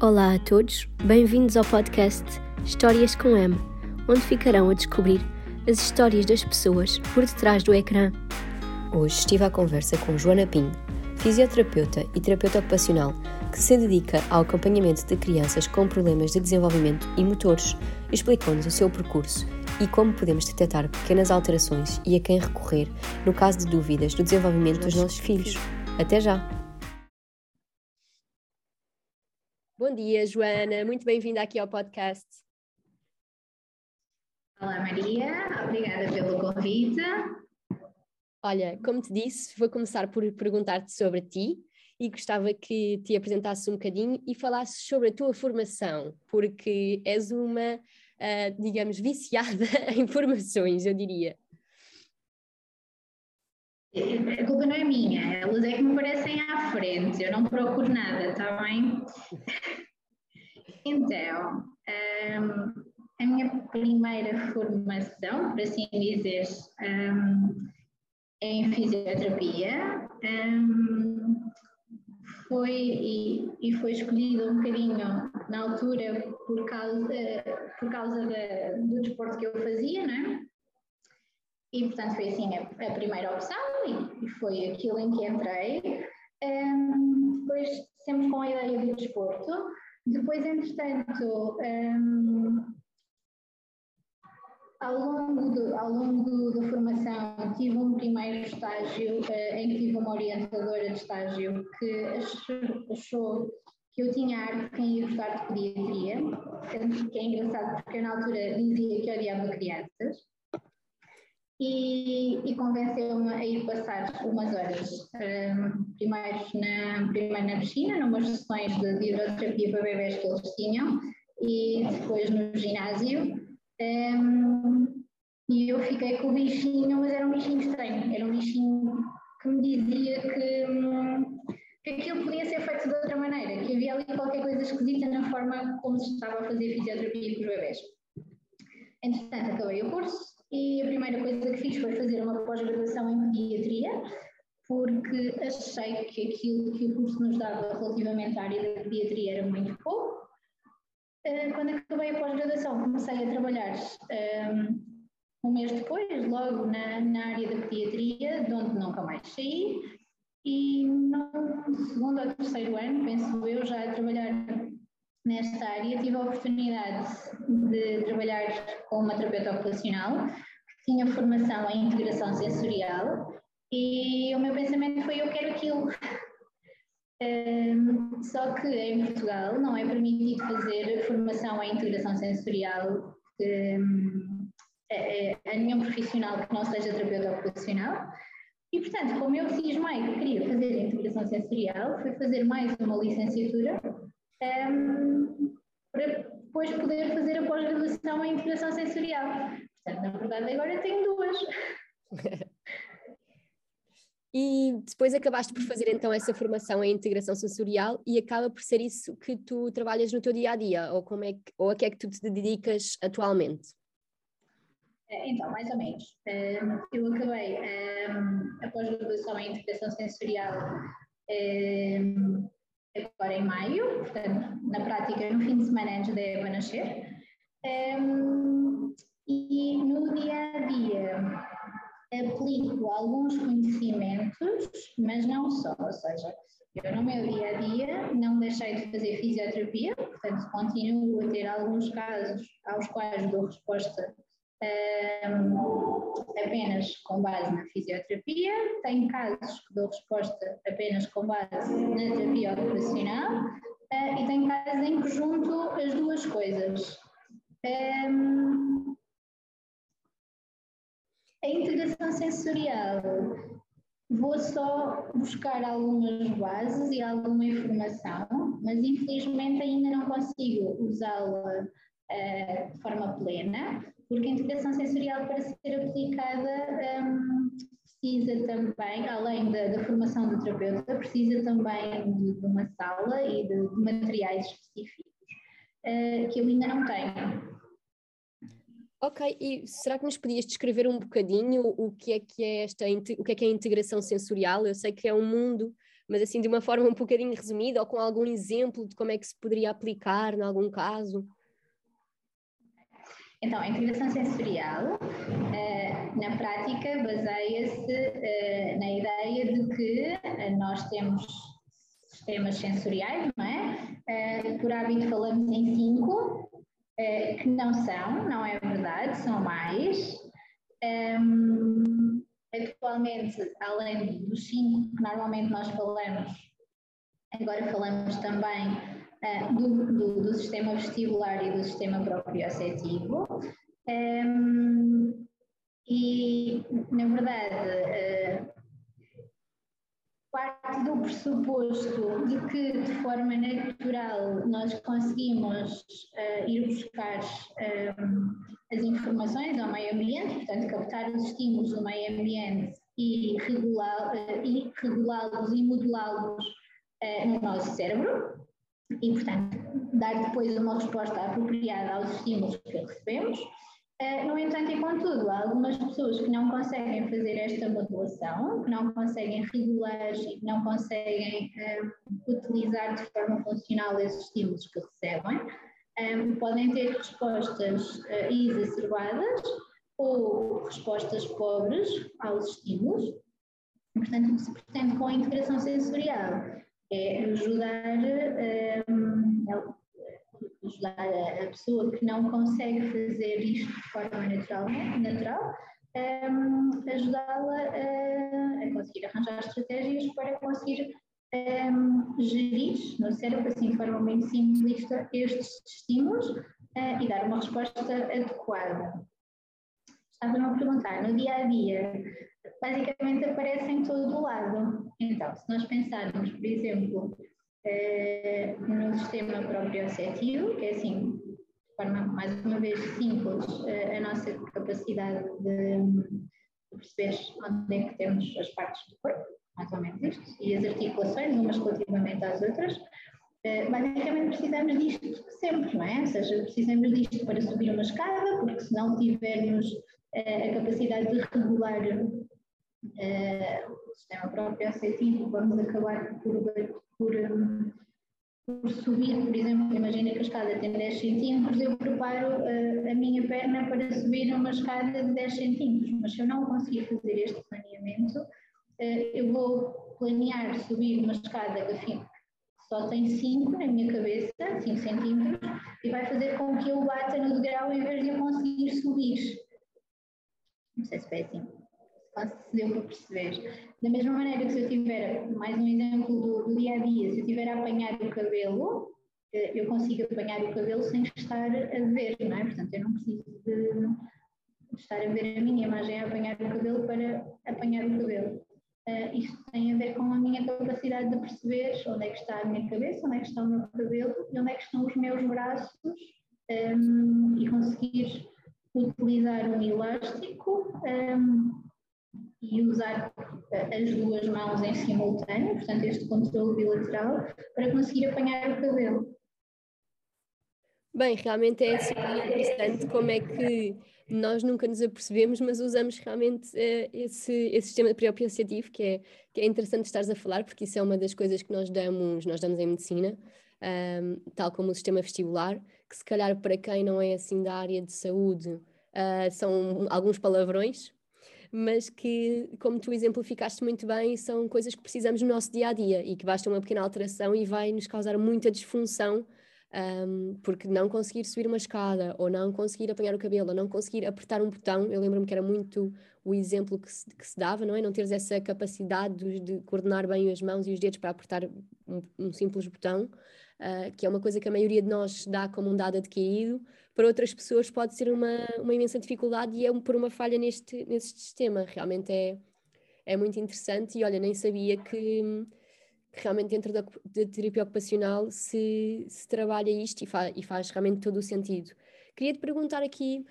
Olá a todos, bem-vindos ao podcast Histórias com M, onde ficarão a descobrir as histórias das pessoas por detrás do ecrã. Hoje estive à conversa com Joana Pinho, fisioterapeuta e terapeuta ocupacional que se dedica ao acompanhamento de crianças com problemas de desenvolvimento e motores, explicou-nos o seu percurso e como podemos detectar pequenas alterações e a quem recorrer no caso de dúvidas do desenvolvimento dos nossos filhos. Até já! Bom dia, Joana, muito bem-vinda aqui ao podcast. Olá, Maria, obrigada pelo convite. Olha, como te disse, vou começar por perguntar-te sobre ti e gostava que te apresentasses um bocadinho e falasses sobre a tua formação, porque és uma, uh, digamos, viciada em informações, eu diria. A culpa não é minha, elas é que me parecem à frente, eu não procuro nada, está bem? Então, um, a minha primeira formação, por assim dizer, um, é em fisioterapia. Um, foi e, e, foi escolhido um bocadinho na altura por causa, por causa da, do desporto que eu fazia, não é? E portanto foi assim a, a primeira opção e, e, foi aquilo em que entrei. Um, depois sempre com a ideia do desporto. Depois, entretanto, um, ao longo, do, ao longo da formação, tive um primeiro estágio uh, em que tive uma orientadora de estágio que achou, achou que eu tinha arte quem ia gostar de pediatria, que é engraçado porque eu na altura dizia que odiava crianças, e, e convenceu-me a ir passar umas horas, um, primeiro, na, primeiro na piscina, numas sessões de, hidroterapia para bebés que eles tinham, e depois no ginásio, um, e eu fiquei com o bichinho, mas era um bichinho estranho, era um bichinho que me dizia que, hum, que aquilo podia ser feito de outra maneira, que havia ali qualquer coisa esquisita na forma como se estava a fazer fisioterapia com os bebés. Entretanto, acabei o curso e a primeira coisa que fiz foi fazer uma pós-graduação em pediatria, porque achei que aquilo que o curso nos dava relativamente à área da pediatria era muito pouco. Eh, quando acabei a pós-graduação, comecei a trabalhar ehm, um mês depois, logo na, na área da pediatria, de onde nunca mais saí, e no segundo ou terceiro ano, penso eu, já a trabalhar nesta área, tive a oportunidade de trabalhar com uma terapeuta ocupacional, que tinha formação em integração sensorial, e o meu pensamento foi: eu quero aquilo. Um, só que em Portugal não é permitido fazer formação em integração sensorial um, a, a nenhum profissional que não seja terapeuta ocupacional. E, portanto, como eu cismei que queria fazer integração sensorial, fui fazer mais uma licenciatura um, para depois poder fazer a pós-graduação em integração sensorial. Portanto, na verdade, agora tenho duas. E depois acabaste por fazer então essa formação em integração sensorial e acaba por ser isso que tu trabalhas no teu dia a dia, ou, como é que, ou a que é que tu te dedicas atualmente? É, então, mais ou menos. Eu acabei a pós-graduação em integração sensorial agora em maio, portanto, na prática, no fim de semana antes da Eva nascer. E no dia a dia aplico alguns conhecimentos, mas não só, ou seja, eu no meu dia a dia não deixei de fazer fisioterapia, portanto continuo a ter alguns casos aos quais dou resposta apenas com base na fisioterapia, tenho casos que dou resposta apenas com base na terapia ocupacional uh, e tenho casos em que junto as duas coisas. A integração sensorial, vou só buscar algumas bases e alguma informação, mas infelizmente ainda não consigo usá-la uh, de forma plena, porque a integração sensorial, para ser aplicada, um, precisa também, além da, da, formação do terapeuta, precisa também de, de uma sala e de, de materiais específicos, uh, que eu ainda não tenho. Ok, e será que nos podias descrever um bocadinho o que é que é esta o que é que é a integração sensorial? Eu sei que é um mundo mas assim de uma forma um bocadinho resumida ou com algum exemplo de como é que se poderia aplicar em algum caso. Então, a integração sensorial, na prática, baseia-se na ideia de que nós temos sistemas sensoriais, não é? Por hábito falamos em cinco, que não são, não é verdade, são mais. Um, atualmente, além dos cinco que normalmente nós falamos, agora falamos também uh, do, do, do, sistema vestibular e do sistema proprioceptivo. Um, e, na verdade, uh, parte do pressuposto de que, de forma natural, nós conseguimos uh, ir buscar as informações ao meio ambiente, portanto, captar os estímulos do meio ambiente e regulá-los regulá e modelá-los uh, no nosso cérebro e, portanto, dar depois uma resposta apropriada aos estímulos que recebemos. Uh, no entanto e contudo, há algumas pessoas que não conseguem fazer esta modulação, que não conseguem regular e que não conseguem uh, utilizar de forma funcional esses estímulos que recebem um, podem ter respostas uh, exacerbadas ou respostas pobres aos estímulos. Portanto, o que se pretende com a integração sensorial é ajudar, ajudar a, pessoa que não consegue fazer isto de forma natural, natural um, ajudá-la a, a conseguir arranjar estratégias para conseguir um, gerir no cérebro, assim de forma muito simplista, estes estímulos uh, e dar uma resposta adequada. Estava-me a perguntar, no dia a dia, basicamente aparece em todo o lado. Então, se nós pensarmos, por exemplo, uh, no sistema proprioceptivo, que é assim, de forma mais uma vez simples, uh, a nossa capacidade de, de perceber onde é que temos as partes do corpo, mais ou menos isto, e as articulações, umas relativamente às outras, uh, basicamente precisamos disto sempre, não é? Ou seja, precisamos disto para subir uma escada, porque se não tivermos uh, a capacidade de regular o sistema próprio afetivo, vamos acabar por, por, um, por, subir, por exemplo, imagina que a escada tem 10 centímetros, eu preparo a minha perna para subir uma escada de 10 centímetros, mas se eu não conseguir fazer este planeamento, eh, eu vou planear subir uma escada que só tem 5 na minha cabeça, 5 centímetros, e vai fazer com que eu bata no degrau em vez de eu conseguir subir. Não sei se foi assim, se deu para perceber. Da mesma maneira que se eu tiver, mais um exemplo do, do dia a dia, se eu tiver a apanhar o cabelo, eh, eu consigo apanhar o cabelo sem estar a ver, não é? Portanto, eu não preciso de estar a ver a minha imagem a apanhar o cabelo para apanhar o cabelo. Uh, isto tem a ver com a minha capacidade de perceber onde é que está a minha cabeça, onde é que está o meu cabelo e onde é que estão os meus braços um, e conseguir utilizar um elástico um, e usar as duas mãos em simultâneo, portanto este controle bilateral, para conseguir apanhar o cabelo. Bem, realmente é super interessante como é que nós nunca nos apercebemos, mas usamos realmente uh, esse, esse sistema proprioceptivo que é, que é interessante estares a falar, porque isso é uma das coisas que nós damos, nós damos em medicina, um, tal como o sistema vestibular, que se calhar para quem não é assim da área de saúde, uh, são alguns palavrões, mas que, como tu exemplificaste muito bem, são coisas que precisamos no nosso dia a dia e que basta uma pequena alteração e vai nos causar muita disfunção um, porque não conseguir subir uma escada, ou não conseguir apanhar o cabelo, ou não conseguir apertar um botão, eu lembro-me que era muito o exemplo que se, que se, dava, não é? Não teres essa capacidade de, de, coordenar bem as mãos e os dedos para apertar um, um simples botão, uh, que é uma coisa que a maioria de nós dá como um dado adquirido, para outras pessoas pode ser uma, uma imensa dificuldade e é por uma falha neste, neste sistema. Realmente é, é muito interessante e olha, nem sabia que que realmente dentro da, da terapia ocupacional se, se trabalha isto e, fa, e, faz realmente todo o sentido. Queria te perguntar aqui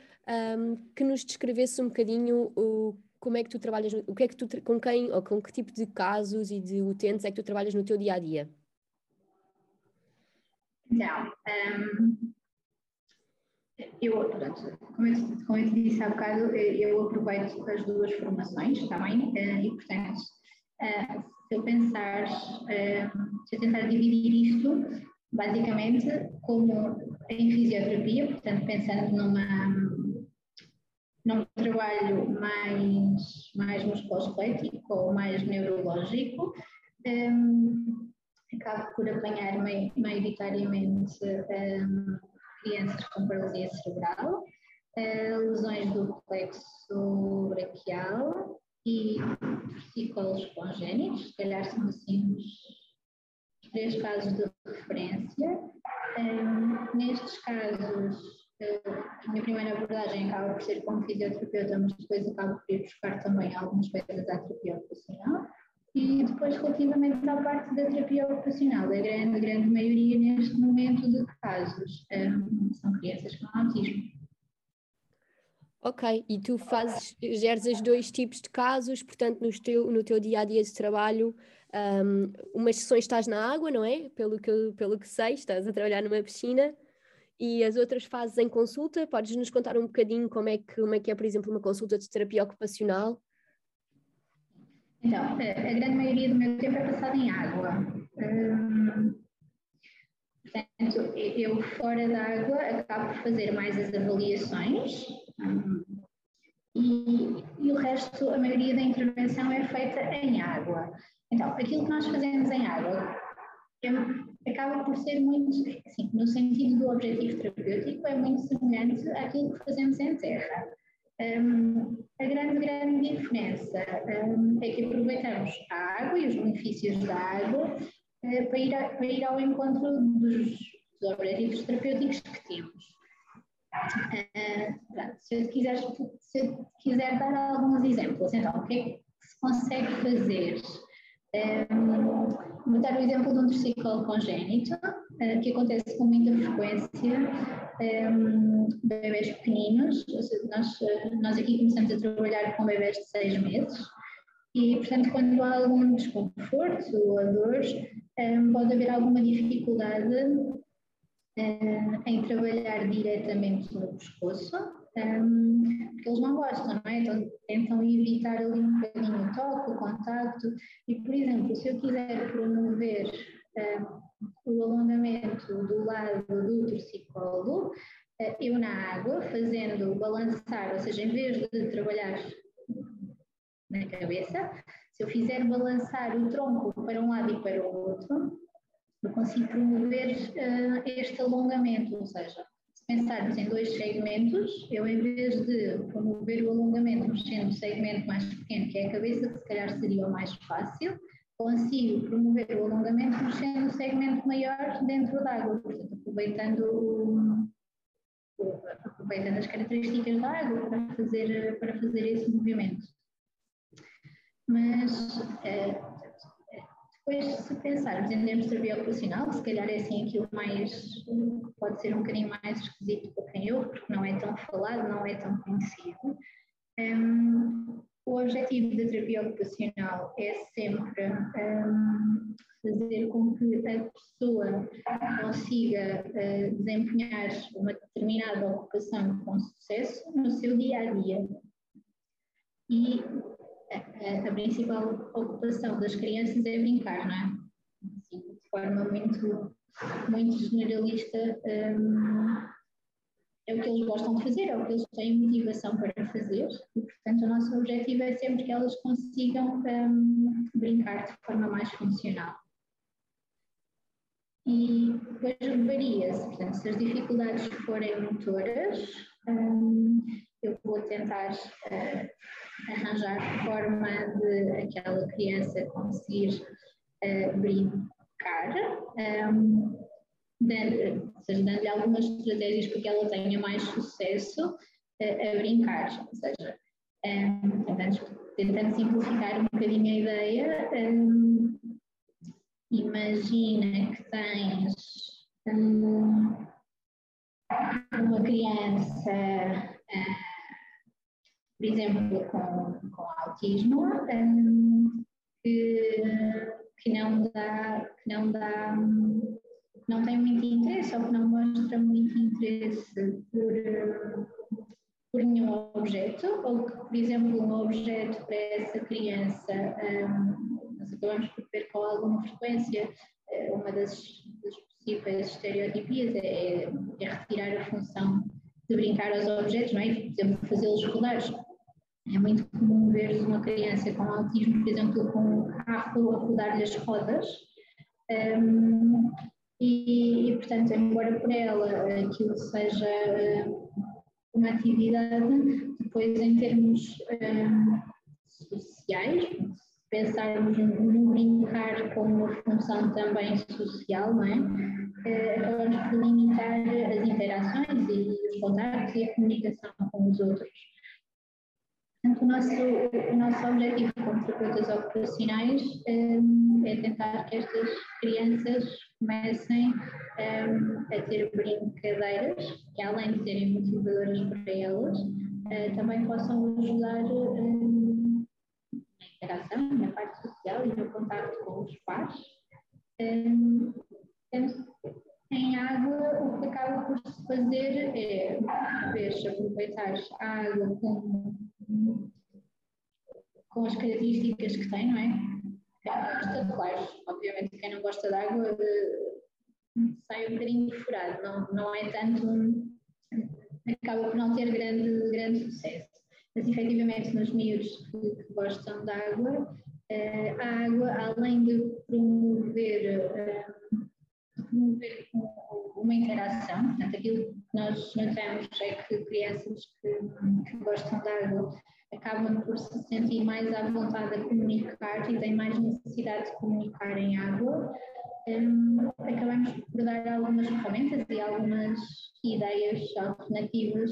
um, que nos descrevesse um bocadinho o, como é que tu trabalhas, o que é que tu, com quem ou com que tipo de casos e de utentes é que tu trabalhas no teu dia a dia? Então, um, eu, pronto, como eu, como eu disse há bocado, eu aproveito as duas formações também, eh, e portanto, uh, se eu pensar, se eu tentar dividir isto, basicamente, como em fisioterapia, portanto, pensando numa, num trabalho mais, mais musculoesquelético ou mais neurológico, um, acabo por apanhar maioritariamente um, crianças com paralisia cerebral, uh, lesões do plexo braquial e torcícolos congénitos, se calhar são assim os três casos de referência. Um, nestes casos, a minha primeira abordagem acaba por ser como fisioterapeuta, mas depois acabo por ir buscar também algumas coisas à terapia ocupacional. E depois, relativamente à parte da terapia ocupacional, a grande, grande maioria neste momento de casos um, são crianças com autismo. Ok, e tu fazes, geres os dois tipos de casos, portanto, no teu, no teu dia a dia de trabalho, um, umas sessões estás na água, não é? Pelo que, pelo que sei, estás a trabalhar numa piscina, e as outras fazes em consulta. Podes nos contar um bocadinho como é que, como é, que é, por exemplo, uma consulta de terapia ocupacional? Então, a grande maioria do meu tempo é passado em água. Hum, portanto, eu fora da água acabo por fazer mais as avaliações hum, e, e, o resto, a maioria da intervenção é feita em água. Então, aquilo que nós fazemos em água é, acaba por ser muito, assim, no sentido do objetivo terapêutico, é muito semelhante àquilo que fazemos em terra. Um, a grande, grande diferença um, é que aproveitamos a água e os benefícios da água uh, para, ir a, para ir ao encontro dos, dos objetivos terapêuticos que temos. Uh, se, eu quiser, se eu quiser dar alguns exemplos, então, o que é que se consegue fazer? Um, vou dar o exemplo de um triciclo congénito, uh, que acontece com muita frequência um, bebês pequeninos. Nós, nós aqui começamos a trabalhar com bebês de seis meses e, portanto, quando há algum desconforto ou dores, um, pode haver alguma dificuldade um, em trabalhar diretamente no pescoço, porque eles não gostam, não é? Então tentam evitar ali um bocadinho o toque, o contacto. E, por exemplo, se eu quiser promover o alongamento do lado do torcicolo, eu na água, fazendo balançar, ou seja, em vez de trabalhar na cabeça, se eu fizer balançar o tronco para um lado e para o outro, eu consigo promover uh, este alongamento, ou seja, pensarmos em dois segmentos, eu em vez de promover o alongamento mexendo no segmento mais pequeno, que é a cabeça, que se calhar seria o mais fácil, consigo promover o alongamento mexendo segmento maior dentro da água, portanto, aproveitando, aproveitando as características da água para fazer, para fazer esse movimento. Mas é, depois, se pensarmos em termos de terapia se calhar é assim aquilo mais, pode ser um bocadinho mais esquisito para quem eu, porque não é tão falado, não é tão conhecido. Um, o objetivo da terapia ocupacional é sempre um, fazer com que a pessoa consiga uh, desempenhar uma determinada ocupação com sucesso no seu dia a dia. E a, a, principal ocupação das crianças é brincar, não é? Assim, de forma muito, muito generalista, um, é o que eles gostam de fazer, é o que eles têm motivação para fazer, e portanto o nosso objetivo é sempre que elas consigam um, brincar de forma mais funcional. E depois varia-se, portanto, se as dificuldades forem motoras, um, eu vou tentar uh, arranjar forma de aquela criança conseguir uh, brincar, um, seja, dando-lhe algumas estratégias para que ela tenha mais sucesso a brincar, ou seja, um, tentando, tentando, simplificar um bocadinho a ideia, um, imagina que tens um, uma criança uh, por exemplo, com, com autismo, um, que, que não dá, que não dá, não tem muito interesse ou que não mostra muito interesse por, por nenhum objeto, ou que, por exemplo, um objeto para essa criança, um, nós acabamos por ver com alguma frequência. Eh, uma das, das possíveis estereotipias é, é, retirar a função de brincar aos objetos, não é? por exemplo, fazê-los rodares. É muito comum ver uma criança com autismo, por exemplo, com um carro a rodar-lhe as rodas. Um, e, e, portanto, embora por ela aquilo seja uma atividade, depois em termos um, sociais, pensarmos no brincar como uma função também social, não é? Uh, acabamos por limitar as interações e os contactos e a comunicação com os outros. Portanto, o nosso, o nosso objetivo como terapeutas operacionais um, é tentar que estas crianças comecem um, a ter brincadeiras que, além de serem motivadoras para elas, uh, também possam ajudar um, na interação, na parte social e no contato com os pais. Um, em água, o que acaba por se fazer é, vez, aproveitar a água como com as características que tem, não é? Espetaculares. Obviamente, quem não gosta de água sai um bocadinho furado, não, não é tanto. acaba por não ter grande, grande sucesso. Mas, efetivamente, nos miúdos que, que gostam de água, eh, a água, além de promover, eh, promover uma interação, portanto, aquilo que nós notamos é que crianças que, que gostam de água acabam por se sentir mais à vontade a comunicar e têm mais necessidade de comunicar em água, um, acabamos por dar algumas ferramentas e algumas ideias alternativas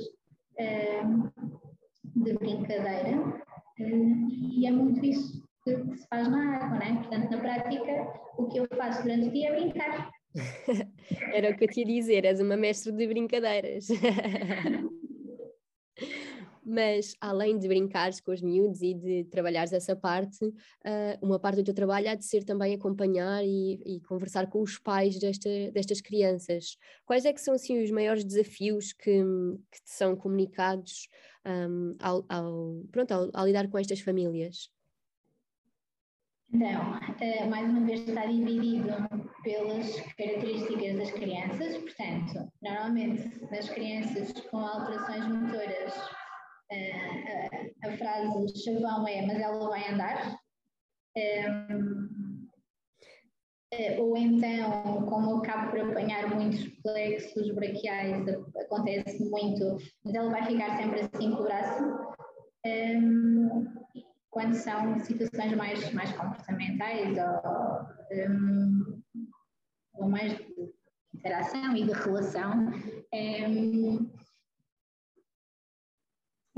um, de brincadeira um, e é muito isso que, que, se faz na água, né? Portanto, na prática, o que eu faço durante o dia é brincar. Era o que eu te ia dizer, és uma mestre de brincadeiras. mas além de brincares com os miúdos e de trabalhares essa parte, uh, uma parte do teu trabalho há de ser também acompanhar e, e, conversar com os pais desta, destas crianças. Quais é que são assim os maiores desafios que, que te são comunicados um, ao, ao, pronto, ao, ao lidar com estas famílias? Então, uh, mais uma vez está dividido pelas características das crianças, portanto, normalmente nas crianças com alterações motoras a, frase chavão é mas ela vai andar. Um, eh, ou então, como eu acabo por apanhar muitos plexos braquiais, acontece muito, mas ela vai ficar sempre assim com o braço. Um, quando são situações mais, mais comportamentais ou, um, ou mais de interação e de relação,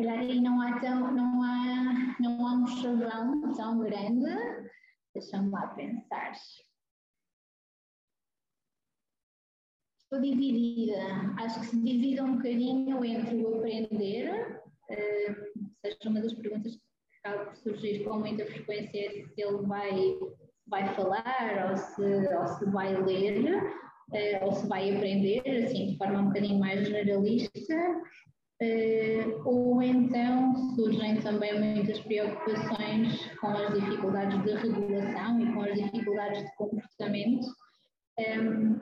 calhar aí não há, tão, não há, não há um chavão tão grande. Deixa-me lá pensar. Estou dividida. Acho que se divide um bocadinho entre o aprender, uh, seja uma das perguntas que acaba por surgir com muita frequência é se ele vai, vai falar ou se, ou se vai ler, uh, ou se vai aprender, assim, de forma um bocadinho mais generalista. Uh, ou surgem também muitas preocupações com as dificuldades de regulação e com as dificuldades de comportamento, um, ehm,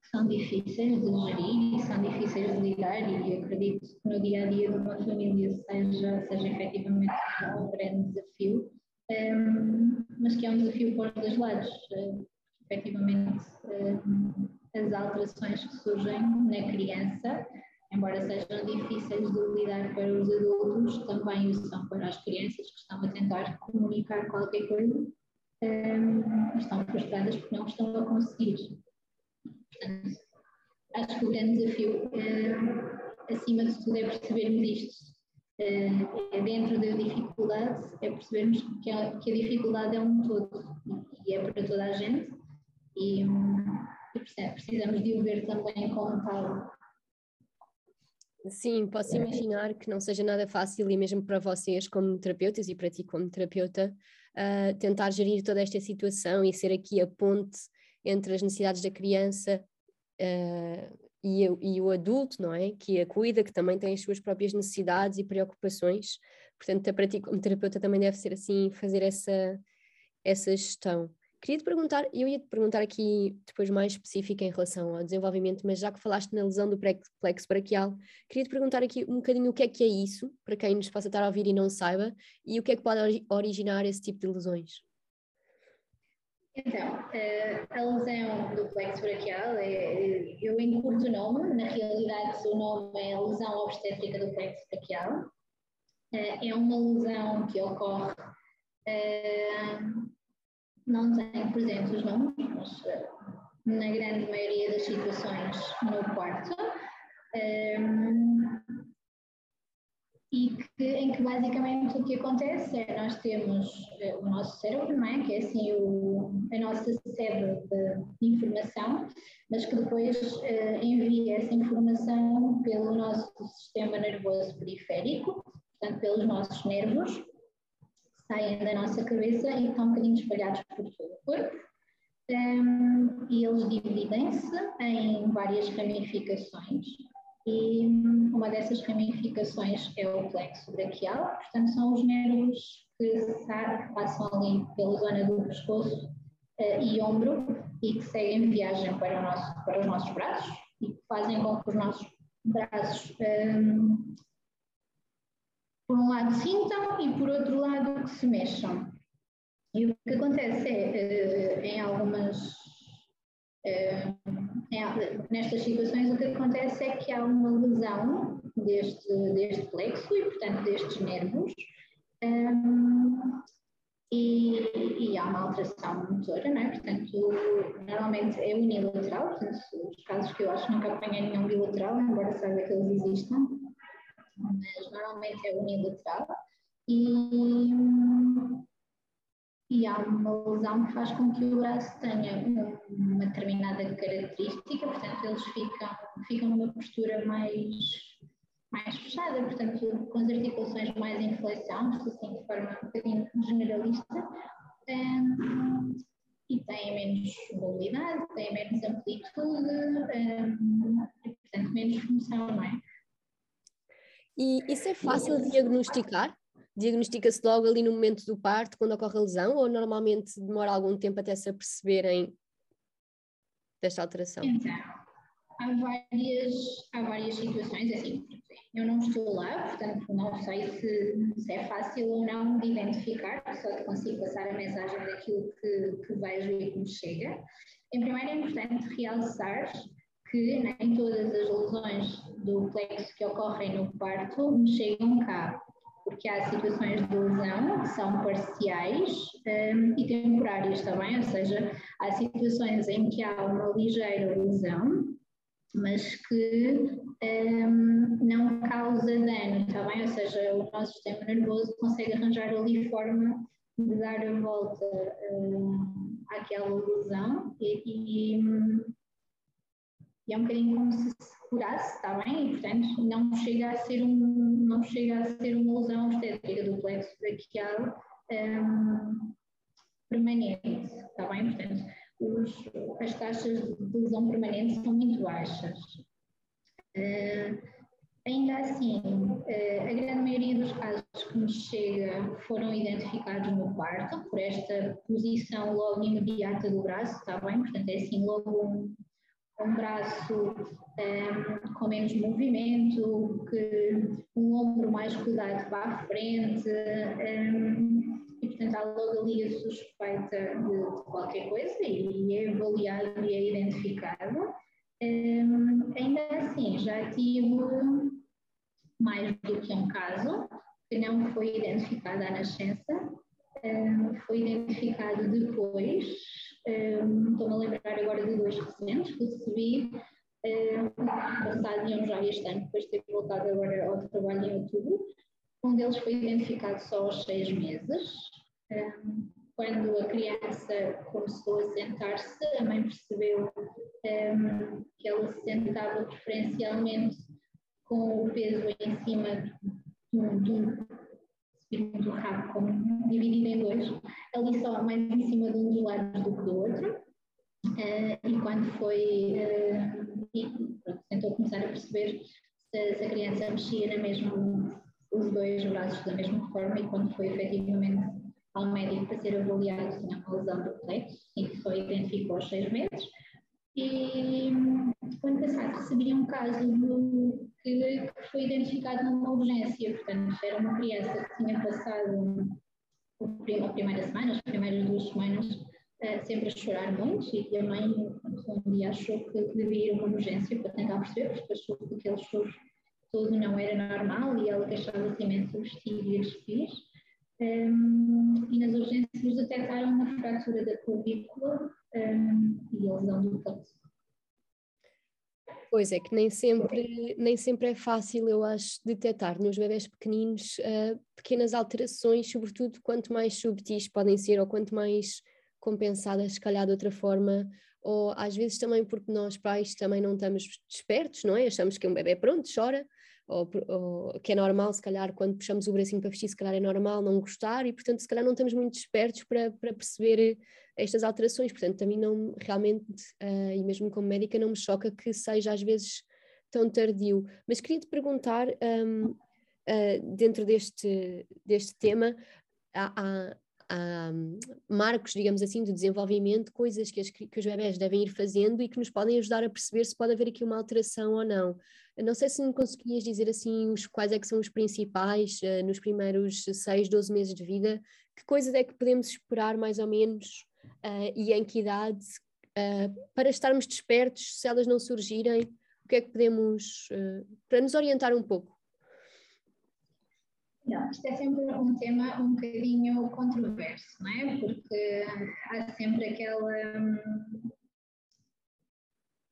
que são difíceis de gerir e são difíceis de lidar, e acredito que no dia a dia de uma família seja, seja efetivamente um grande desafio, um, ehm, mas que é um desafio para os dois lados. Uh, efetivamente, uh, as alterações que surgem na criança embora sejam difíceis de lidar para os adultos, também o são para as crianças que estão a tentar comunicar qualquer coisa, um, estão frustradas porque não estão a conseguir. Portanto, acho que o grande desafio, um, acima de tudo, é percebermos isto. Um, é dentro da dificuldade, é percebermos que a, que a dificuldade é um todo e é para toda a gente e, e precisamos de o ver também como tal Sim, posso imaginar que não seja nada fácil e mesmo para vocês como terapeutas e para ti como terapeuta uh, tentar gerir toda esta situação e ser aqui a ponte entre as necessidades da criança uh, e, e, o adulto, não é? Que a cuida, que também tem as suas próprias necessidades e preocupações. Portanto, para ti como terapeuta também deve ser assim, fazer essa, essa gestão. Queria te perguntar, eu ia te perguntar aqui depois mais específica em relação ao desenvolvimento, mas já que falaste na lesão do plexo braquial, queria te perguntar aqui um bocadinho o que é que é isso, para quem nos possa estar a ouvir e não saiba, e o que é que pode originar esse tipo de lesões. Então, eh, a lesão do plexo braquial, é, eu encurto o nome, na realidade o nome é lesão obstétrica do plexo braquial. Eh, é uma lesão que ocorre, eh, não tenho presente os nomes, mas na grande maioria das situações no quarto e que, em que basicamente o que acontece é nós temos uh, o nosso cérebro, não é? que é assim o, a nossa sede de informação, mas que depois uh, envia essa informação pelo nosso sistema nervoso periférico, portanto pelos nossos nervos, saem da nossa cabeça e estão um bocadinho espalhados por todo o corpo. Um, e eles dividem-se em várias ramificações e uma dessas ramificações é o plexo braquial, portanto são os nervos que, que passam ali pela zona do pescoço uh, e ombro e que seguem viagem para, nosso, para, os nossos braços e que fazem com que os nossos braços um, por um lado sintam e por outro lado que se mexam. E o que acontece é, uh, em algumas uh, nestas situações o que acontece é que há uma lesão deste, deste plexo e, portanto, destes nervos, um, e, e, há uma alteração motora, não é? Portanto, normalmente é unilateral, portanto, os casos que eu acho nunca apanhei nenhum bilateral, embora saiba que eles existam, mas normalmente é unilateral. E, e há uma lesão que faz com que o braço tenha uma determinada característica, portanto eles ficam, ficam numa postura mais, mais fechada, portanto com as articulações mais em flexão, assim de forma um bocadinho generalista, um, e têm menos mobilidade, têm menos amplitude um, e portanto menos função, não é? E isso é fácil de diagnosticar? diagnostica-se logo ali no momento do parto, quando ocorre a lesão, ou normalmente demora algum tempo até se aperceberem desta alteração? Então, há várias, há várias situações, é assim, eu não estou lá, portanto não sei se, se é fácil ou não de identificar, só que consigo passar a mensagem daquilo que, que vejo e que me chega. Em primeiro é importante realçar que nem todas as lesões do plexo que ocorrem no parto me chegam cá porque há situações de lesão que são parciais um, e temporárias também, ou seja, há situações em que há uma ligeira lesão, mas que um, não causa dano, está bem? Ou seja, o nosso sistema nervoso consegue arranjar ali forma de dar a volta um, àquela lesão e, e, e é um bocadinho como se curasse, está bem? E, portanto, não chega a ser, um, não chega a ser uma lesão obstétrica do plexo braquial um, permanente, está bem? Portanto, os, as taxas de lesão permanente são muito baixas. Uh, ainda assim, uh, a grande maioria dos casos que nos chega foram identificados no parto, por esta posição logo imediata do braço, está bem? Portanto, é assim, logo um, braço um, com menos movimento, que um ombro mais rodado para a frente, um, e portanto há logo ali a suspeita de, de qualquer coisa e é avaliado e é identificado. Um, ainda assim, já tive mais do que um caso que não foi identificado à nascença, foi identificado depois Estou-me a lembrar agora de dois recentes que recebi um, passado já este ano, depois de ter voltado agora ao trabalho em outubro. Um deles foi identificado só aos seis meses. Um, quando a criança começou a sentar-se, a mãe percebeu um, que ela se sentava preferencialmente com o peso em cima de um, do rabo como dividido em dois, ali só mais em cima de um dos lados do que do outro. Uh, e quando foi, uh, e, pronto, tentou começar a perceber se, se, a criança mexia na mesma, os dois braços da mesma forma, e quando foi efetivamente ao médico para ser avaliado tinha uma lesão do plexo e que foi identificado aos seis meses. E o ano passado recebi um caso do, que, que, foi identificado numa urgência, portanto, era uma criança que tinha passado a primeira semana, as primeiras duas semanas, uh, sempre a chorar muito, e a mãe, um dia achou que devia ir a uma urgência para tentar perceber, porque achou que aquele choro todo não era normal e ela queixava-se imenso dos vestígios um, e nas urgências detectaram uma fratura da clavícula um, e a lesão do plexo. Pois é, que nem sempre, nem sempre é fácil, eu acho, detectar nos bebés pequeninos uh, pequenas alterações, sobretudo quanto mais subtis podem ser ou quanto mais compensadas, se calhar de outra forma, ou às vezes também porque nós pais também não estamos despertos, não é? Achamos que um bebê pronto, chora, ou, ou, que é normal, se calhar, quando puxamos o bracinho para vestir, se calhar é normal não gostar, e portanto, se calhar não estamos muito despertos para, para perceber estas alterações. Portanto, também não, realmente, uh, e mesmo como médica, não me choca que seja às vezes tão tardio. Mas queria te perguntar, um, uh, ah, dentro deste, deste tema, há, há, há, marcos, digamos assim, de desenvolvimento, coisas que, as, que os bebés devem ir fazendo e que nos podem ajudar a perceber se pode haver aqui uma alteração ou não. Não sei se me conseguias dizer assim os, quais é que são os principais uh, nos primeiros 6, 12 meses de vida, que coisas é que podemos esperar mais ou menos uh, e em que idade uh, para estarmos despertos se elas não surgirem, o que é que podemos, para nos orientar um pouco? Não, isto é sempre um tema um bocadinho controverso, não é? Porque há sempre aquela. Hum,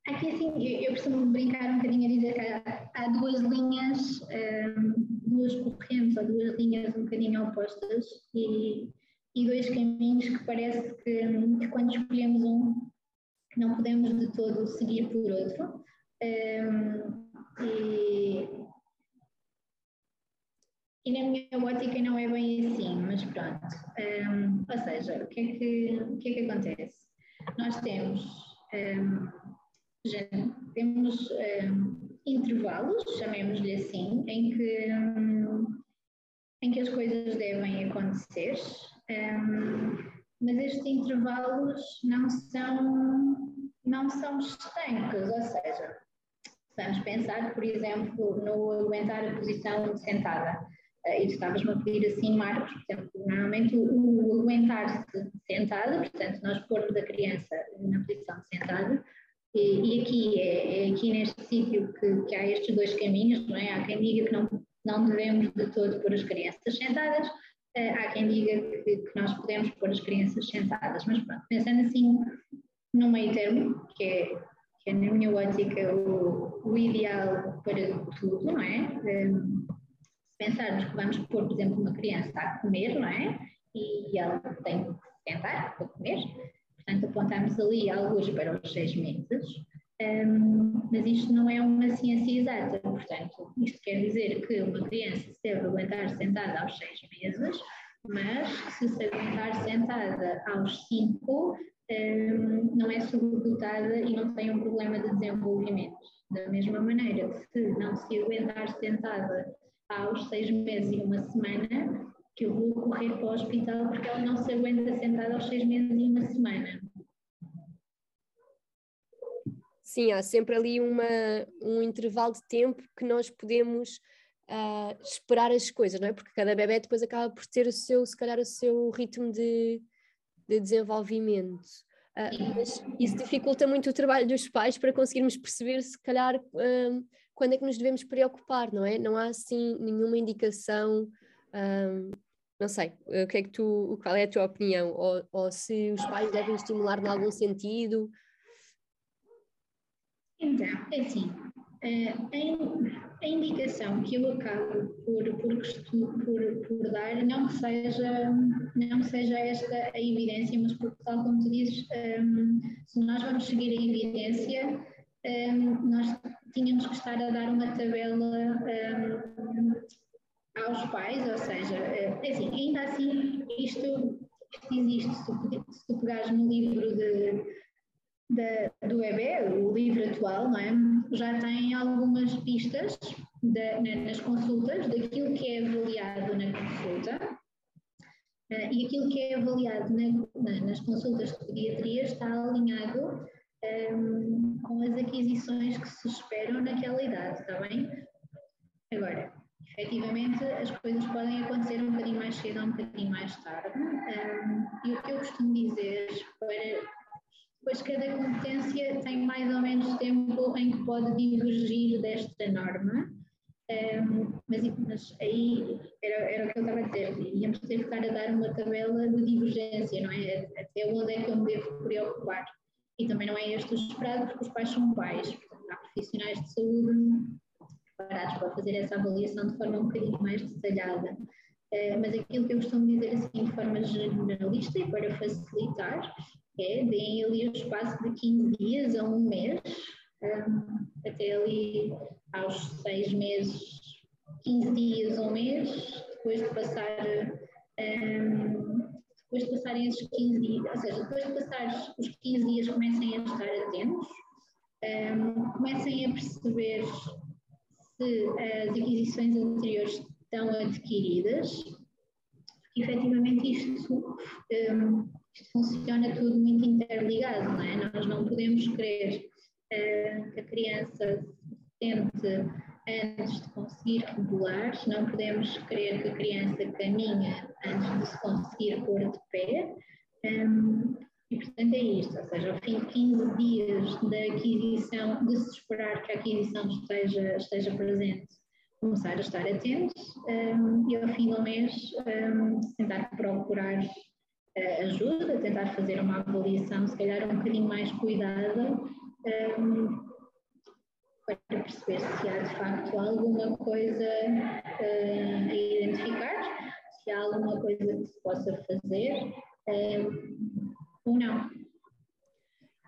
aqui, assim, eu costumo brincar um bocadinho a dizer que há, há duas linhas, um, duas correntes ou duas linhas um bocadinho opostas e, e dois caminhos que parece que, que, quando escolhemos um, não podemos de todo seguir por outro. Um, e, e na minha ótica não é bem assim, mas pronto. Um, ou seja, o que, é que, o que é que acontece? Nós temos, um, temos intervalos, chamemos-lhe assim, em que, em que as coisas devem acontecer, mas estes intervalos não são, não são estanques, ou seja, vamos pensar, por exemplo, no aguentar a posição sentada. Eh, e tu estavas-me a pedir assim, Marcos, por exemplo, normalmente o, o aguentar-se sentado, portanto, nós pormos a criança na posição sentada, e, e aqui é, é, aqui neste sítio que, que, há estes dois caminhos, não é? Há quem diga que não, não devemos de todo pôr as crianças sentadas, há quem diga que, que, nós podemos pôr as crianças sentadas, mas pronto, pensando assim no meio termo, que é, que é na minha ótica o, o ideal para tudo, não é? Um, pensarmos que vamos pôr, por exemplo, uma criança a comer, não é? E ela tem que sentar para comer, portanto apontamos ali alguns para os seis meses, um, mas isto não é uma ciência exata, portanto, isto quer dizer que uma criança se deve aguentar sentada aos seis meses, mas se se aguentar sentada aos cinco, um, não é sobredotada e não tem um problema de desenvolvimento. Da mesma maneira que se não se aguentar sentada aos seis meses e uma semana que eu vou correr para o hospital porque ela não se aguenta sentada aos seis meses e uma semana. Sim, há sempre ali uma, um intervalo de tempo que nós podemos uh, esperar as coisas, não é? Porque cada bebê depois acaba por ter o seu, se calhar, o seu ritmo de, de desenvolvimento. Uh, mas isso dificulta muito o trabalho dos pais para conseguirmos perceber, se calhar, uh, quando é que nos devemos preocupar, não é? Não há assim nenhuma indicação, um, não sei, o que é que tu, qual é a tua opinião? Ou, ou se os pais devem estimular em algum sentido? Então, é assim, eh, a indicação que eu acabo por, por, por, por, dar não seja, não seja esta a evidência, mas porque, tal como tu dizes, um, se nós vamos seguir a evidência, um, nós tínhamos que estar a dar uma tabela um, aos pais, ou seja, eh, é assim, ainda assim, isto, isto existe. Se tu, se tu pegares no livro de, de, do EB, o livro atual, é? já tem algumas pistas de, nas consultas daquilo que é avaliado na consulta Uh, e aquilo que é avaliado na, na, nas consultas de pediatria está alinhado um, com as aquisições que se esperam naquela idade, está bem? Agora, efetivamente, as coisas podem acontecer um bocadinho mais cedo ou um bocadinho mais tarde. Um, e o que eu costumo dizer para. Pois cada competência tem mais ou menos tempo em que pode divergir desta norma, um, mas, mas, aí era, era o que eu estava a dizer, íamos ter que estar a dar uma tabela de divergência, não é? Até onde é que eu me devo preocupar. E também não é este o esperado, porque os pais são pais, há profissionais de saúde preparados para fazer essa avaliação de forma um bocadinho mais detalhada. Uh, mas aquilo que eu costumo dizer assim de forma generalista e para facilitar é deem ali o espaço de 15 dias a um mês, um, até ali aos seis meses, 15 dias ou um mês, depois de passar um, depois de passarem esses 15 dias, ou seja, depois de passar os 15 dias comecem a estar atentos, um, comecem a perceber se as aquisições anteriores estão adquiridas, porque efetivamente isto, um, funciona tudo muito interligado, não é? Nós não podemos querer uh, que a criança tente antes de conseguir regular, não podemos querer que a criança caminha antes de se conseguir pôr de pé. Um, e, portanto, é isto, ou seja, ao fim de 15 dias da aquisição, de se esperar que a aquisição esteja, esteja presente, começar a estar atentos um, e ao fim do mês um, tentar procurar ajuda, tentar fazer uma avaliação, se calhar um bocadinho mais cuidada, um, para perceber se há de facto alguma coisa uh, a identificar, se há alguma coisa que se possa fazer ou não.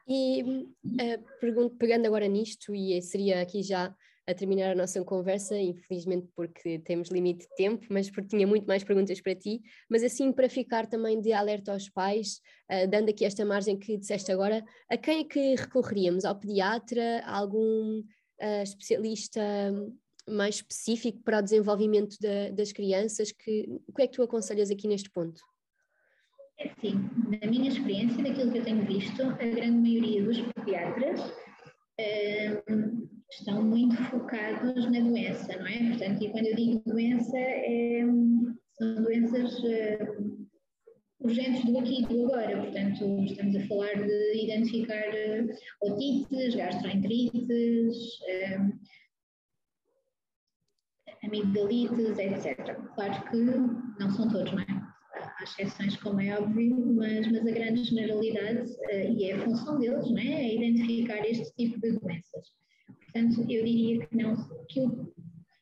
E uh, pergunto, pegando agora nisto, e seria aqui já a terminar a nossa conversa, infelizmente porque temos limite de tempo, mas porque tinha muito mais perguntas para ti, mas assim para ficar também de alerta aos pais, uh, dando aqui esta margem que disseste agora, a quem é que recorreríamos? Ao pediatra? A algum uh, especialista mais específico para o desenvolvimento da, das crianças? Que, o que é que tu aconselhas aqui neste ponto? É sim, na minha experiência, daquilo que eu tenho visto, a grande maioria dos pediatras uh, estão muito focados na doença, não é? Portanto, e quando eu digo doença, é, são doenças uh, urgentes do aqui e do agora. Portanto, estamos a falar de identificar uh, otites, gastroenterites, uh, amigdalites, etc. Claro que não são todos, não é? Há exceções, como é óbvio, mas, mas a grande generalidade, e é a função deles, não é? é identificar este tipo de doenças. Portanto, eu diria que não, que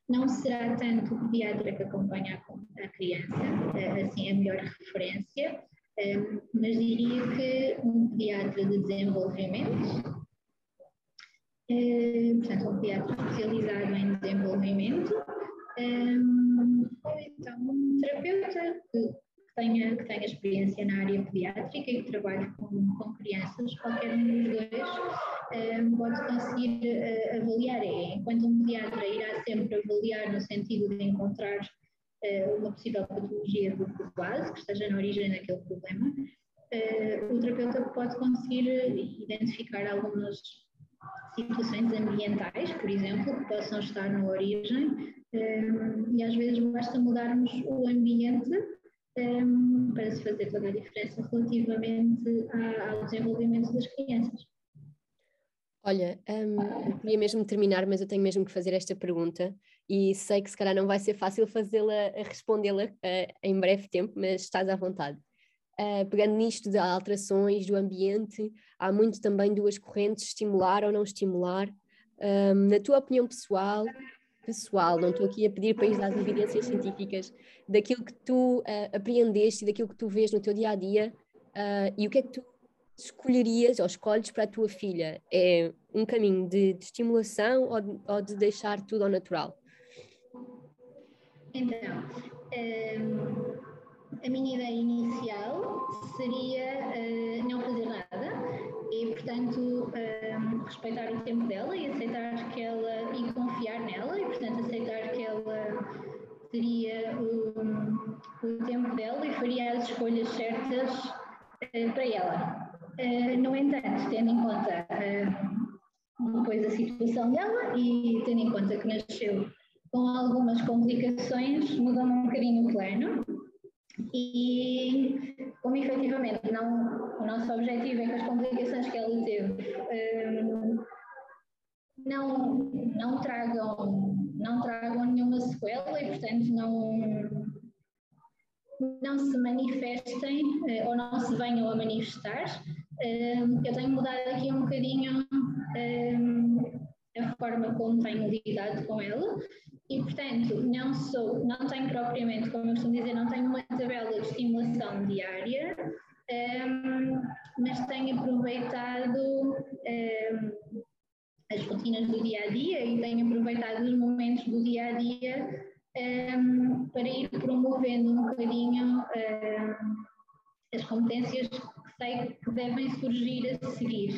não será tanto o pediatra que acompanha a, a criança, eh, assim a melhor referência, eh, mas diria que um pediatra de desenvolvimento, eh, portanto, um pediatra especializado em desenvolvimento, ou então um terapeuta que tenha, que tenha experiência na área pediátrica e que trabalhe com, com crianças, qualquer um dos dois um, pode conseguir uh, avaliar. É, enquanto um pediatra irá sempre avaliar no sentido de encontrar uh, uma possível patologia de base que esteja na origem daquele problema, uh, o terapeuta pode conseguir identificar algumas situações ambientais, por exemplo, que possam estar na origem, e às vezes basta mudarmos o ambiente um, para se fazer toda a diferença relativamente ao desenvolvimento das crianças. Olha, um, eu queria mesmo terminar, mas eu tenho mesmo que fazer esta pergunta e sei que se calhar não vai ser fácil fazê-la, respondê-la uh, em breve tempo, mas estás à vontade. Uh, pegando nisto de alterações do ambiente, há muito também duas correntes, estimular ou não estimular. Um, na tua opinião pessoal, pessoal, não estou aqui a pedir para ir às evidências científicas, daquilo que tu uh, apreendeste e daquilo que tu vês no teu dia a dia, uh, e o que é que tu escolherias ou escolhes para a tua filha? É um caminho de, de estimulação ou de, ou de, deixar tudo ao natural? Então, um, ehm, a minha ideia inicial seria uh, não fazer nada e, portanto, um, respeitar o tempo dela e aceitar que ela e confiar nela e, portanto, aceitar que ela teria o, o tempo dela e faria as escolhas certas uh, para ela. Uh, no entanto, tendo em conta uh, depois a situação dela e tendo em conta que nasceu com algumas complicações, mudou-me um bocadinho o plano. E como efetivamente não, o nosso objetivo é que as complicações que ela teve não, não tragam não tragam nenhuma sequela e, portanto, não, não se manifestem eh, ou não se venham a manifestar. Eh, eu tenho mudado aqui um bocadinho eh, a forma como tenho lidado com ela e, portanto, não sou, não tenho propriamente, como eu costumo dizer, não tenho uma tabela de estimulação diária, mas tenho aproveitado as rotinas do dia a dia e tenho aproveitado os momentos do dia a dia um, ehm, para ir promovendo um bocadinho um, ehm, as competências que sei que devem surgir a seguir.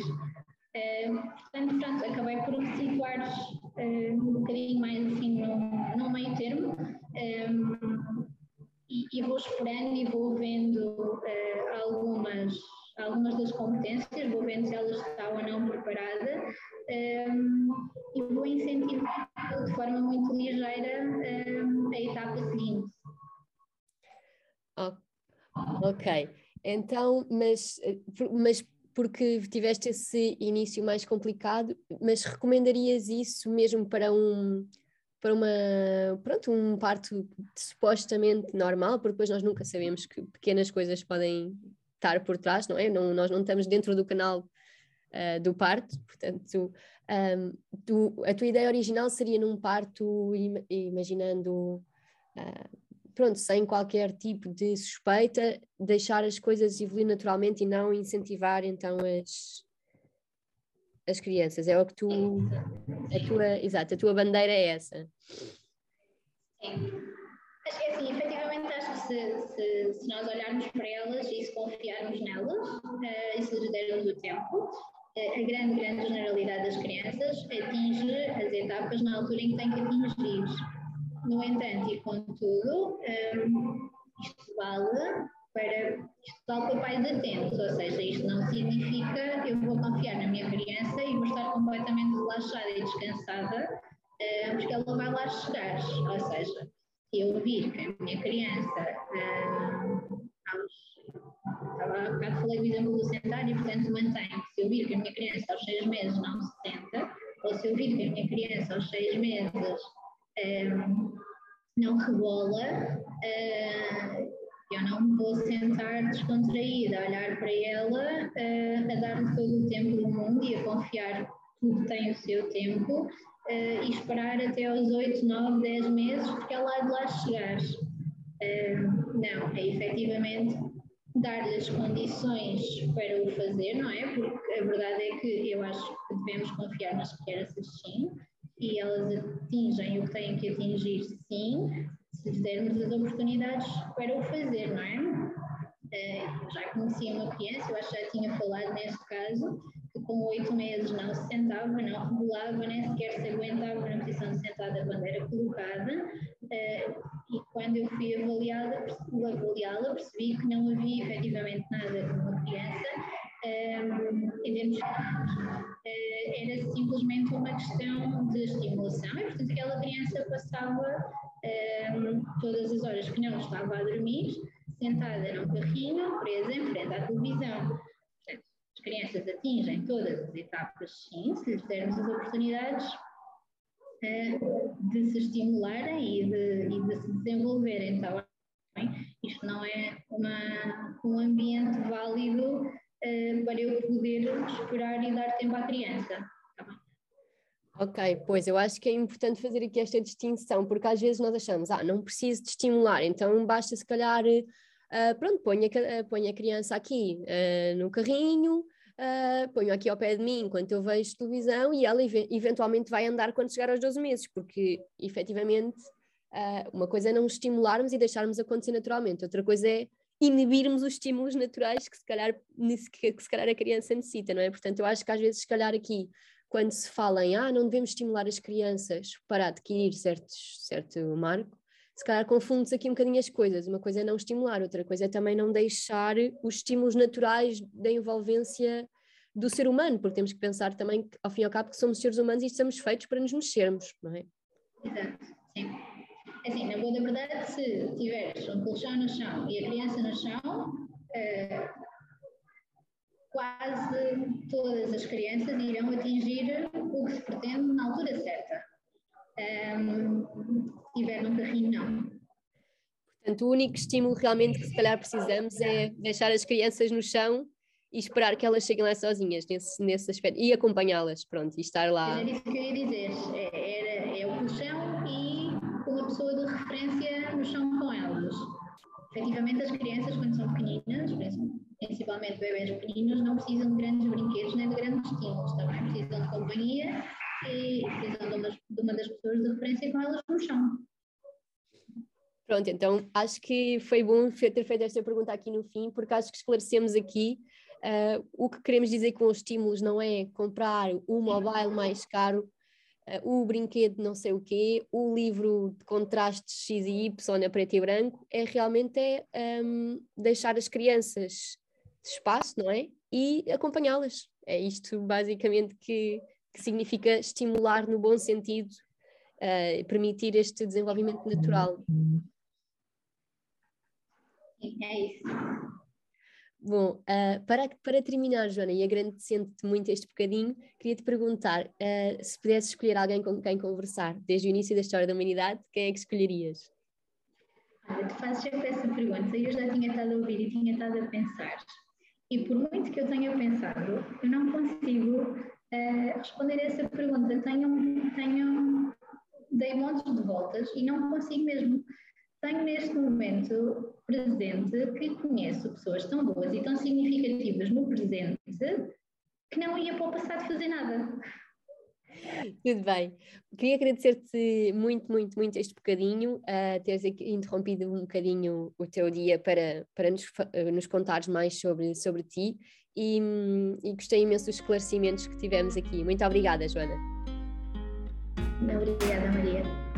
Portanto, pronto, acabei por situar um bocadinho mais assim no, meio termo. E, e, vou explorando e vou vendo uh, algumas algumas das competências, vou vendo se ela está ou não preparada um, e vou incentivar de forma muito ligeira um, a etapa seguinte. Ok, então, mas, mas porque tiveste esse início mais complicado, mas recomendarias isso mesmo para um para uma pronto um parto supostamente normal, porque depois nós nunca sabemos que pequenas coisas podem estar por trás, não é? Não, nós não estamos dentro do canal uh, do parto, portanto, um, tu, a tua ideia original seria num parto, imaginando, uh, pronto, sem qualquer tipo de suspeita, deixar as coisas evoluir naturalmente e não incentivar então as, as crianças. É o que tu, a tua, exato, a tua bandeira é essa. Sim. Acho que é assim, efetivamente acho que se, se, se, nós olharmos para elas e se confiarmos nelas uh, e se lhes dermos o tempo, uh, a grande, grande generalidade das crianças atinge as etapas na altura em que tem que atingir. No entanto, e contudo, um, ehm, isto vale para isto vale para pais atentos, ou seja, isto não significa eu vou confiar na minha criança e vou estar completamente relaxada e descansada, uh, porque ela vai lá chegar, ou seja, eu vir que a minha criança, uh, aos, há bocado falei do exemplo do sentar e, portanto, mantenho. Se eu vir que a minha criança aos seis meses não se senta, ou se eu vir que a minha criança aos seis meses não rebola, uh, eu não me vou sentar descontraída, a olhar para ela, uh, a dar-lhe todo o tempo do mundo e a confiar tudo tem o seu tempo uh, e esperar até aos 8, 9, 10 meses, porque ela há de lá chegar. Não, é efetivamente dar-lhe as condições para o fazer, não é? Porque a verdade é que eu acho que devemos confiar nas crianças sim, e elas atingem o que têm que atingir sim, se lhes dermos as oportunidades para o fazer, não é? Uh, já conhecia uma criança, eu acho que já tinha falado neste caso, que com oito meses não se sentava, não regulava, nem sequer se aguentava na posição de sentada quando era colocada. Uh, e quando eu fui avaliada, avaliá-la, percebi que não havia efetivamente nada com uma criança ehm, uh, era simplesmente uma questão de estimulação e, portanto, aquela criança passava ehm, todas as horas que não estava a dormir, sentada num carrinho, presa em frente à televisão crianças atingem todas as etapas, sim, se lhes dermos as oportunidades uh, de se estimularem e de, e de se desenvolverem. Então, isto não é uma, um ambiente válido uh, para eu poder esperar e dar tempo à criança. Tá Ok, pois eu acho que é importante fazer aqui esta distinção, porque às vezes nós achamos, ah, não preciso de estimular, então basta se calhar, uh, pronto, põe a, põe a criança aqui uh, no carrinho, uh, ponho aqui ao pé de mim enquanto eu vejo televisão e ela eventualmente vai andar quando chegar aos 12 meses, porque efetivamente uma coisa é não estimularmos e deixarmos acontecer naturalmente, outra coisa é inibirmos os estímulos naturais que se calhar, que, se calhar a criança necessita, não é? Portanto, eu acho que às vezes, se calhar aqui, quando se fala em ah, não devemos estimular as crianças para adquirir certos, certo marco, se se calhar confunde-se aqui um bocadinho as coisas. Uma coisa é não estimular, outra coisa é também não deixar os estímulos naturais da envolvência do ser humano, porque temos que pensar também, que, ao fim e ao cabo, que somos seres humanos e estamos feitos para nos mexermos, não é? Exato, sim. Assim, na boa da verdade, se tiveres um colchão no chão e a criança no chão, uh, quase todas as crianças irão atingir o que se pretende na altura certa. Um, se tiver num carrinho, não. Portanto, o único estímulo realmente que se calhar precisamos é deixar as crianças no chão e esperar que elas cheguem lá sozinhas nesse, nesse aspecto e acompanhá-las, pronto, e estar lá. Era isso que eu ia dizer, é, é o colchão uma pessoa de referência no chão com elas. Efetivamente, as crianças, quando são pequeninas, principalmente bebês pequeninos, não precisam de grandes brinquedos nem de grandes estímulos, também precisam de companhia e precisam de uma, de uma das pessoas de referência com elas no chão. Pronto, então acho que foi bom ter feito esta pergunta aqui no fim, porque acho que esclarecemos aqui uh, o que queremos dizer com os estímulos não é comprar o mobile mais caro, o brinquedo não sei o quê, o livro de contrastes X e Y a preto e branco, é realmente é, um, deixar as crianças de espaço, não é? E acompanhá-las. É isto basicamente que, que significa estimular no bom sentido, uh, permitir este desenvolvimento natural. É isso. Bom, uh, para, para terminar, Joana, e agradecendo-te muito este bocadinho, queria te perguntar uh, se pudesses escolher alguém com quem conversar desde o início da história da humanidade, quem é que escolherias? Olha, tu fazes sempre essa pergunta eu já tinha estado a ouvir e tinha estado a pensar. E por muito que eu tenha pensado, eu não consigo uh, responder a essa pergunta. Tenho, tenho, dei montes de voltas e não consigo mesmo tenho neste momento presente que conheço pessoas tão boas e tão significativas no presente que não ia para o passado fazer nada. Tudo bem. Queria agradecer-te muito, muito, muito este bocadinho, uh, teres interrompido um bocadinho o teu dia para, para nos, uh, nos contares mais sobre, sobre ti e, um, e gostei imenso dos esclarecimentos que tivemos aqui. Muito obrigada, Joana. Obrigada, Maria.